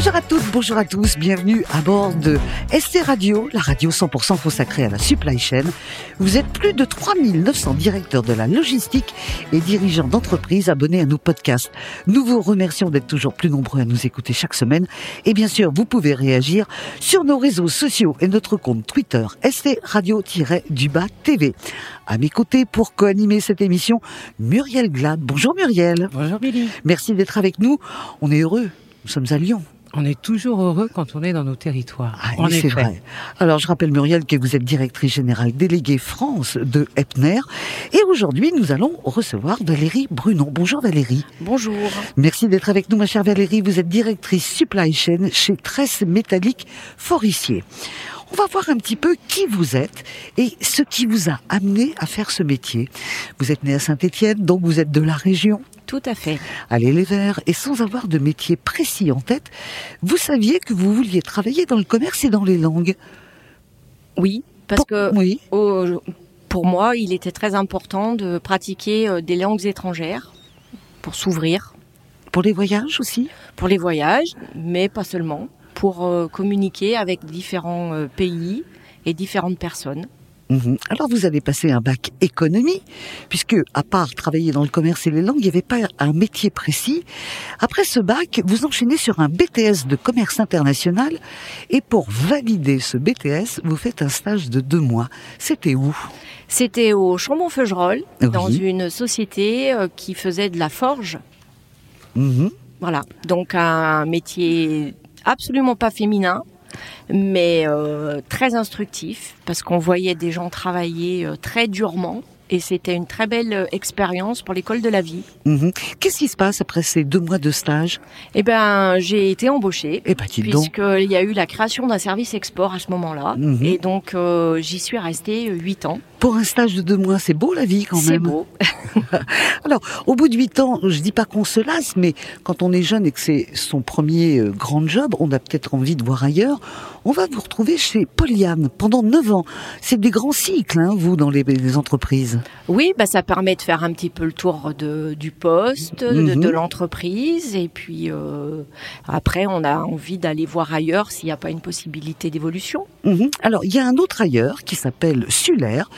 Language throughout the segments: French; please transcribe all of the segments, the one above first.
Bonjour à toutes, bonjour à tous, bienvenue à bord de SC Radio, la radio 100% consacrée à la supply chain. Vous êtes plus de 3900 directeurs de la logistique et dirigeants d'entreprises abonnés à nos podcasts. Nous vous remercions d'être toujours plus nombreux à nous écouter chaque semaine. Et bien sûr, vous pouvez réagir sur nos réseaux sociaux et notre compte Twitter SC Radio-du-bas TV. À mes côtés pour co-animer cette émission, Muriel Glad. Bonjour Muriel. Bonjour Billy. Merci d'être avec nous. On est heureux. Nous sommes à Lyon. On est toujours heureux quand on est dans nos territoires. Ah, c'est vrai. Alors, je rappelle, Muriel, que vous êtes directrice générale déléguée France de Epner. Et aujourd'hui, nous allons recevoir Valérie Brunon. Bonjour Valérie. Bonjour. Merci d'être avec nous, ma chère Valérie. Vous êtes directrice supply chain chez Tresse Métallique Forissier. On va voir un petit peu qui vous êtes et ce qui vous a amené à faire ce métier. Vous êtes né à Saint-Étienne, donc vous êtes de la région. Tout à fait. Allez les Verts, et sans avoir de métier précis en tête, vous saviez que vous vouliez travailler dans le commerce et dans les langues. Oui, parce que oui. pour moi, il était très important de pratiquer euh, des langues étrangères pour s'ouvrir. Pour les voyages aussi? Pour les voyages, mais pas seulement. Pour euh, communiquer avec différents euh, pays et différentes personnes. Mhm. Alors vous avez passé un bac économie, puisque à part travailler dans le commerce et les langues, il n'y avait pas un métier précis. Après ce bac, vous enchaînez sur un BTS de commerce international, et pour valider ce BTS, vous faites un stage de deux mois. C'était où? C'était au Chambon-Feugerolles, dans une société euh, qui faisait de la forge. Mhm. Voilà, donc un métier absolument pas féminin, mais euh, très instructif parce qu'on voyait des gens travailler euh, très durement et c'était une très belle euh, expérience pour l'école de la vie. Mhm. Qu'est-ce qui se passe après ces deux mois de stage? Eh ben, j'ai été embauchée. Eh ben, puisqu'il y a eu la création d'un service export à ce moment-là, Mhm. et donc j'y suis restée huit ans. Pour un stage de deux mois, c'est beau la vie quand même. C'est beau. Alors, au bout de huit ans, je dis pas qu'on se lasse, mais quand on est jeune et que c'est son premier euh, grand job, on a peut-être envie de voir ailleurs. On va vous retrouver chez Poliane pendant neuf ans. C'est des grands cycles, hein, vous, dans les, les entreprises. Oui, bah ça permet de faire un petit peu le tour de, du poste, de, Mhm. de l'entreprise, et puis euh, après on a envie d'aller voir ailleurs s'il n'y a pas une possibilité d'évolution. Mhm. Alors, il y a un autre ailleurs qui s'appelle Sulaire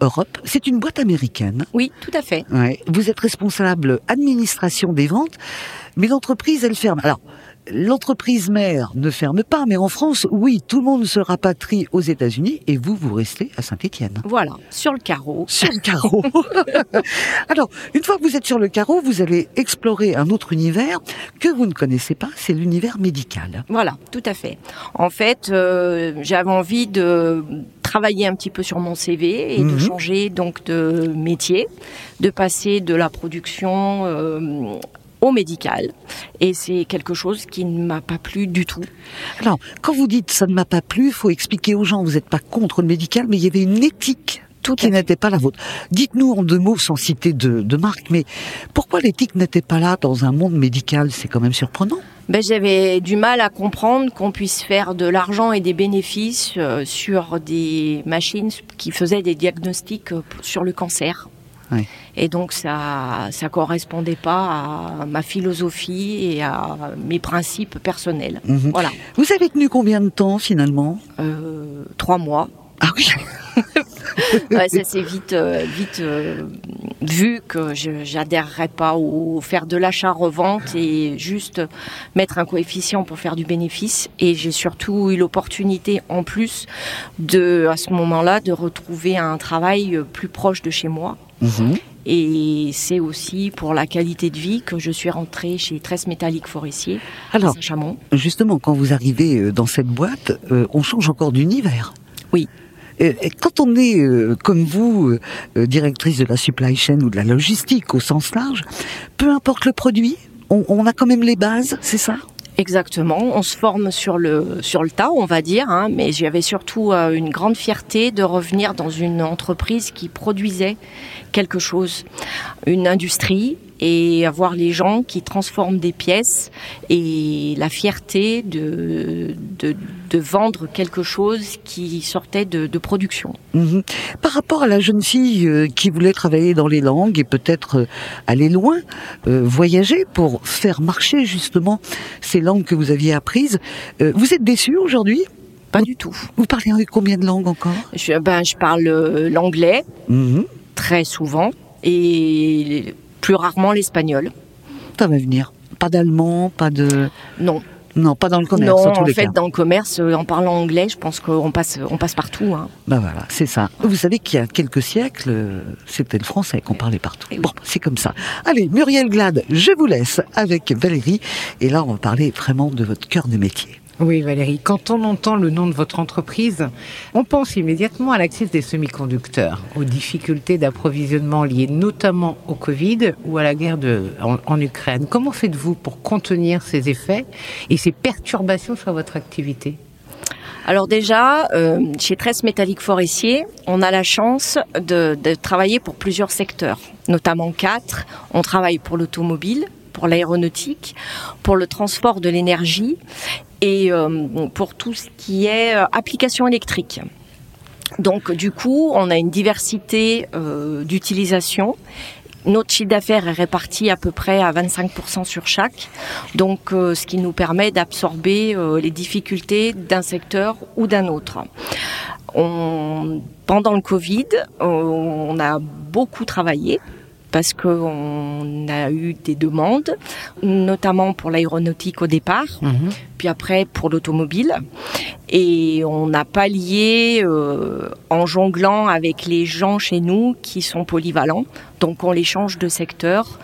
Europe. C'est une boîte américaine. Oui, tout à fait. Ouais. Vous êtes responsable administration des ventes, mais l'entreprise, elle ferme. Alors, l'entreprise mère ne ferme pas, mais en France, oui, tout le monde se rapatrie aux États-Unis et vous, vous restez à Saint-Étienne. Voilà, sur le carreau. Sur le carreau. Alors, une fois que vous êtes sur le carreau, vous allez explorer un autre univers que vous ne connaissez pas, c'est l'univers médical. Voilà, tout à fait. En fait, euh, j'avais envie de travailler un petit peu sur mon CV et Mhm. de changer donc de métier, de passer de la production euh, au médical. Et c'est quelque chose qui ne m'a pas plu du tout. Alors, quand vous dites ça ne m'a pas plu, il faut expliquer aux gens, vous n'êtes pas contre le médical, mais il y avait une éthique Tout qui n'était pas la vôtre. Dites-nous en deux mots, sans citer de, de marque, mais pourquoi l'éthique n'était pas là dans un monde médical? C'est quand même surprenant. Ben, j'avais du mal à comprendre qu'on puisse faire de l'argent et des bénéfices euh, sur des machines qui faisaient des diagnostics euh, sur le cancer. Et donc ça ça correspondait pas à ma philosophie et à mes principes personnels. Mhm. Voilà, Vous avez tenu combien de temps finalement? Euh, trois mois. Ah oui Ouais, ça s'est vite euh, vite euh, vu que je j'adhérerais pas au faire de l'achat-revente et juste mettre un coefficient pour faire du bénéfice. Et j'ai surtout eu l'opportunité en plus de à ce moment-là de retrouver un travail plus proche de chez moi. Mhm. Et c'est aussi pour la qualité de vie que je suis rentrée chez Tresse Métallique Forestier Alors, à Saint-Chamond. justement, quand vous arrivez euh, dans cette boîte, euh, on change encore d'univers. Oui. Et quand on est, euh, comme vous, euh, euh, directrice de la supply chain ou de la logistique au sens large, peu importe le produit, on, a quand même les bases, c'est ça? Exactement, on se forme sur le sur le tas, on va dire, hein, mais j'avais surtout euh, une grande fierté de revenir dans une entreprise qui produisait quelque chose, une industrie et avoir les gens qui transforment des pièces et la fierté de, de, de vendre quelque chose qui sortait de, de production. Mhm. Par rapport à la jeune fille euh, qui voulait travailler dans les langues et peut-être euh, aller loin, euh, voyager pour faire marcher justement ces langues que vous aviez apprises, euh, vous êtes déçue aujourd'hui? Pas du tout. Vous parlez combien de langues encore? Je, ben, je parle l'anglais Mhm. très souvent et plus rarement l'espagnol. Ça va venir. Pas d'allemand, pas de... Non, Non, pas dans le commerce non. en tous En les fait, cas. dans le commerce, euh, en parlant anglais, je pense qu'on passe, on passe partout. hein. Ben voilà, c'est ça. Vous savez qu'il y a quelques siècles, c'était le français qu'on parlait partout. Eh oui. Bon, c'est comme ça. Allez, Muriel Glad, je vous laisse avec Valérie. Et là, on va parler vraiment de votre cœur de métier. Oui, Valérie, quand on entend le nom de votre entreprise, on pense immédiatement à l'accès des semi-conducteurs, aux difficultés d'approvisionnement liées notamment au Covid ou à la guerre en, Ukraine. Comment faites-vous pour contenir ces effets et ces perturbations sur votre activité? Alors déjà, euh, chez Tresse Métallique Forestier, on a la chance de travailler pour plusieurs secteurs, notamment quatre. On travaille pour l'automobile, pour l'aéronautique, pour le transport de l'énergie et euh, pour tout ce qui est euh, application électrique. Donc du coup, on a une diversité euh, d'utilisation. Notre chiffre d'affaires est réparti à peu près à 25% sur chaque, donc ce qui nous permet d'absorber les difficultés d'un secteur ou d'un autre. Pendant le Covid, on a beaucoup travaillé parce qu'on a eu des demandes, notamment pour l'aéronautique au départ, puis après pour l'automobile. Et on n'a pas lié euh, en jonglant avec les gens chez nous qui sont polyvalents. Donc on les change de secteur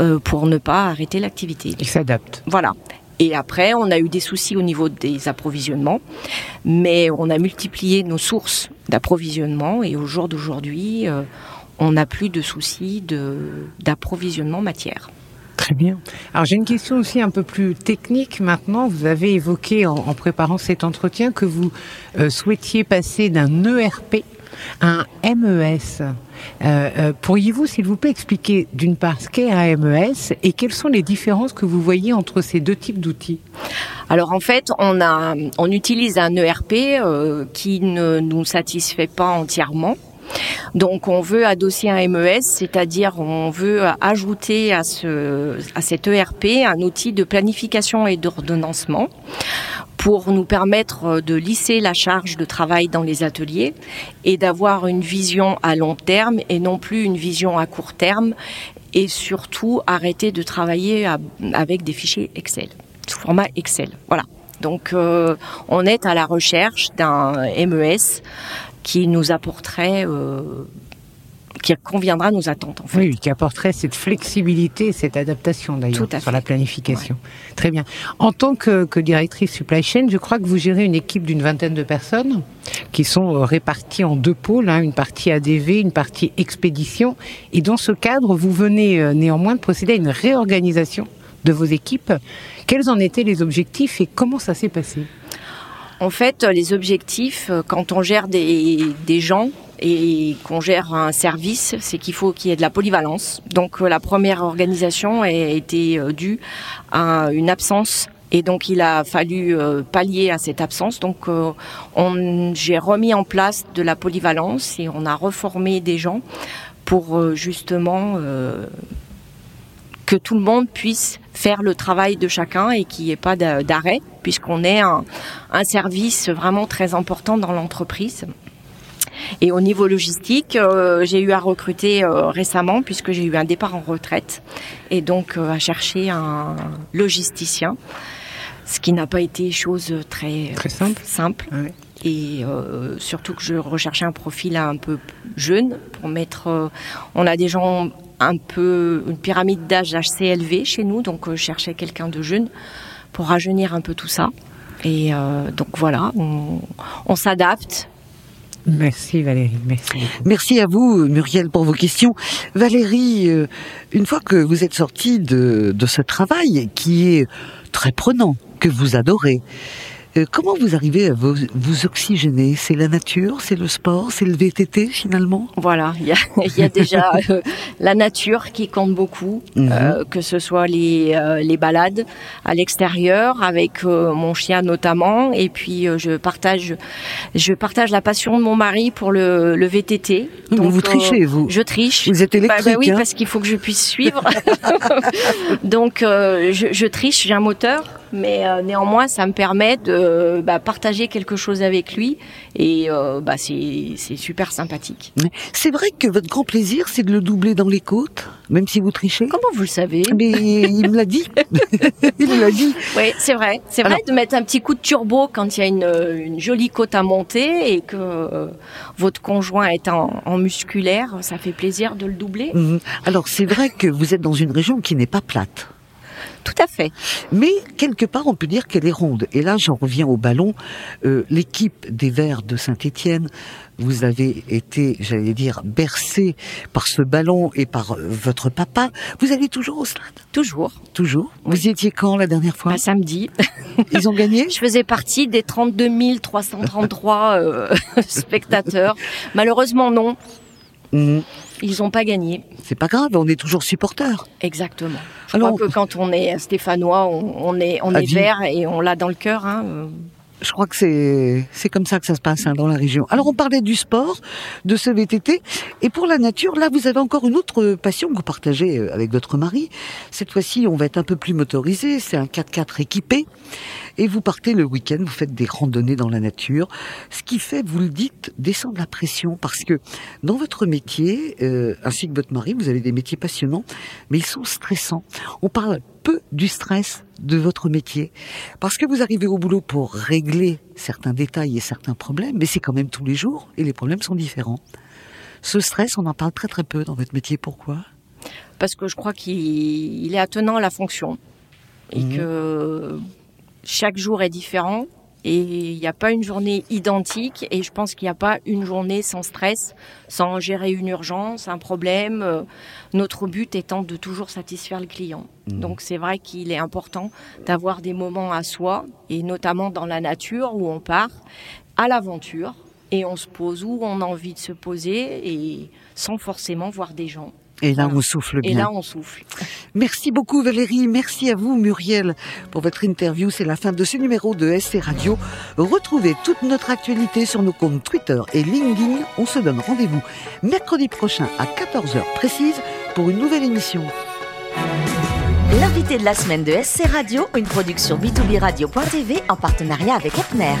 euh, pour ne pas arrêter l'activité. Ils s'adaptent. Voilà. Et après, on a eu des soucis au niveau des approvisionnements, mais on a multiplié nos sources d'approvisionnement et au jour d'aujourd'hui, euh, on n'a plus de soucis de- d'approvisionnement matière. Très bien. Alors j'ai une question aussi un peu plus technique maintenant. Vous avez évoqué en, en préparant cet entretien que vous euh, souhaitiez passer d'un ERP à un MES. Euh, euh, Pourriez-vous, s'il vous plaît, expliquer d'une part ce qu'est un MES et quelles sont les différences que vous voyez entre ces deux types d'outils? Alors en fait, on, a, on utilise un ERP qui ne nous satisfait pas entièrement. Donc on veut adosser un MES, c'est-à-dire on veut ajouter à, ce, à cet ERP un outil de planification et d'ordonnancement pour nous permettre de lisser la charge de travail dans les ateliers et d'avoir une vision à long terme et non plus une vision à court terme et surtout arrêter de travailler avec des fichiers Excel, sous format Excel. Voilà. Donc euh, on est à la recherche d'un MES qui nous apporterait, euh, qui conviendra à nos attentes en fait. Oui, qui apporterait cette flexibilité, cette adaptation d'ailleurs sur fait. la planification. Très bien. En tant que, que directrice supply chain, je crois que vous gérez une équipe d'une vingtaine de personnes qui sont euh, réparties en deux pôles, hein, une partie ADV, une partie expédition. Et dans ce cadre, vous venez euh, néanmoins de procéder à une réorganisation de vos équipes. Quels en étaient les objectifs et comment ça s'est passé? En fait, euh, les objectifs, euh, quand on gère des, gens et qu'on gère un service, c'est qu'il faut qu'il y ait de la polyvalence. Donc euh, la première organisation a été due à une absence. Et donc il a fallu pallier à cette absence. Donc on- j'ai remis en place de la polyvalence et on a reformé des gens pour justement que tout le monde puisse faire le travail de chacun et qu'il n'y ait pas d'a- d'arrêt, puisqu'on est un, un service vraiment très important dans l'entreprise. Et au niveau logistique, euh, j'ai eu à recruter euh, récemment, puisque j'ai eu un départ en retraite, et donc euh, à chercher un logisticien, ce qui n'a pas été chose très, Très simple. simple. Ouais. Et surtout que je recherchais un profil un peu jeune pour mettre. on a des gens un peu une pyramide d'âge assez élevée chez nous, donc euh, je cherchais quelqu'un de jeune pour rajeunir un peu tout ça. Et euh, donc voilà, on, on s'adapte. Merci Valérie, merci. Merci à vous, Muriel, pour vos questions. Valérie, euh, une fois que vous êtes sortie de, de ce travail qui est très prenant, que vous adorez, Euh, comment vous arrivez à vous, vous oxygéner? C'est la nature, c'est le sport, c'est le VTT finalement? Voilà, il y a, il y a déjà euh, la nature qui compte beaucoup, Mhm. euh, que ce soit les, les balades à l'extérieur avec mon chien notamment, et puis je partage je partage la passion de mon mari pour le, le VTT. Donc, vous trichez, vous. Je triche. Vous êtes Bah, bah électrique, oui, hein parce qu'il faut que je puisse suivre. Donc je, je triche, j'ai un moteur, mais euh, néanmoins ça me permet de bah, partager quelque chose avec lui et euh, bah, c'est super sympathique. C'est vrai que votre grand plaisir, c'est de le doubler dans les côtes, même si vous trichez Comment vous le savez? Mais il me l'a dit. il me l'a dit. Oui, c'est vrai. C'est vrai Alors- de mettre un petit coup de turbo quand il y a une, une jolie côte à monter et que euh, votre conjoint est en, en musculaire, ça fait plaisir de le doubler. Mhm. Alors c'est vrai que vous êtes dans une région qui n'est pas plate. Tout à fait. Mais quelque part, on peut dire qu'elle est ronde. Et là, j'en reviens au ballon. Euh, L'équipe des Verts de Saint-Étienne, vous avez été, j'allais dire, bercé par ce ballon et par euh, votre papa. Vous allez toujours au stade? Toujours. Toujours? Oui. Vous y étiez quand la dernière fois? Bah, samedi. Ils ont gagné? Je faisais partie des 32 333 euh, spectateurs. Malheureusement, non. Mhm. Ils n'ont pas gagné. C'est pas grave, on est toujours supporters. Exactement. Je Alors- crois que quand on est stéphanois, on, on est, on est vert et on l'a dans le cœur. Hein. Je crois que c'est c'est comme ça que ça se passe hein, dans la région. Alors on parlait du sport, de ce VTT, et pour la nature, là vous avez encore une autre passion que vous partagez euh, avec votre mari. Cette fois-ci, on va être un peu plus motorisé. C'est un 4x4 équipé, et vous partez le week-end, vous faites des randonnées dans la nature, ce qui fait, vous le dites, descendre la pression, parce que dans votre métier, euh, ainsi que votre mari, vous avez des métiers passionnants, mais ils sont stressants. On parle peu du stress de votre métier. Parce que vous arrivez au boulot pour régler certains détails et certains problèmes, mais c'est quand même tous les jours et les problèmes sont différents. Ce stress, on en parle très très peu dans votre métier. Pourquoi? Parce que je crois qu'il il est attenant à la fonction et Mhm. que chaque jour est différent et il n'y a pas une journée identique et je pense qu'il n'y a pas une journée sans stress, sans gérer une urgence, un problème. Euh, Notre but étant de toujours satisfaire le client. Mhm. Donc c'est vrai qu'il est important d'avoir des moments à soi et notamment dans la nature où on part à l'aventure et on se pose où on a envie de se poser et sans forcément voir des gens. Et là, Voilà. on souffle Et bien. là, on souffle. Merci beaucoup Valérie, merci à vous Muriel pour votre interview. C'est la fin de ce numéro de SC Radio. Retrouvez toute notre actualité sur nos comptes Twitter et LinkedIn. On se donne rendez-vous mercredi prochain à 14h précise pour une nouvelle émission. L'invité de la semaine de SC Radio, une production b2b radio.tv en partenariat avec Epner.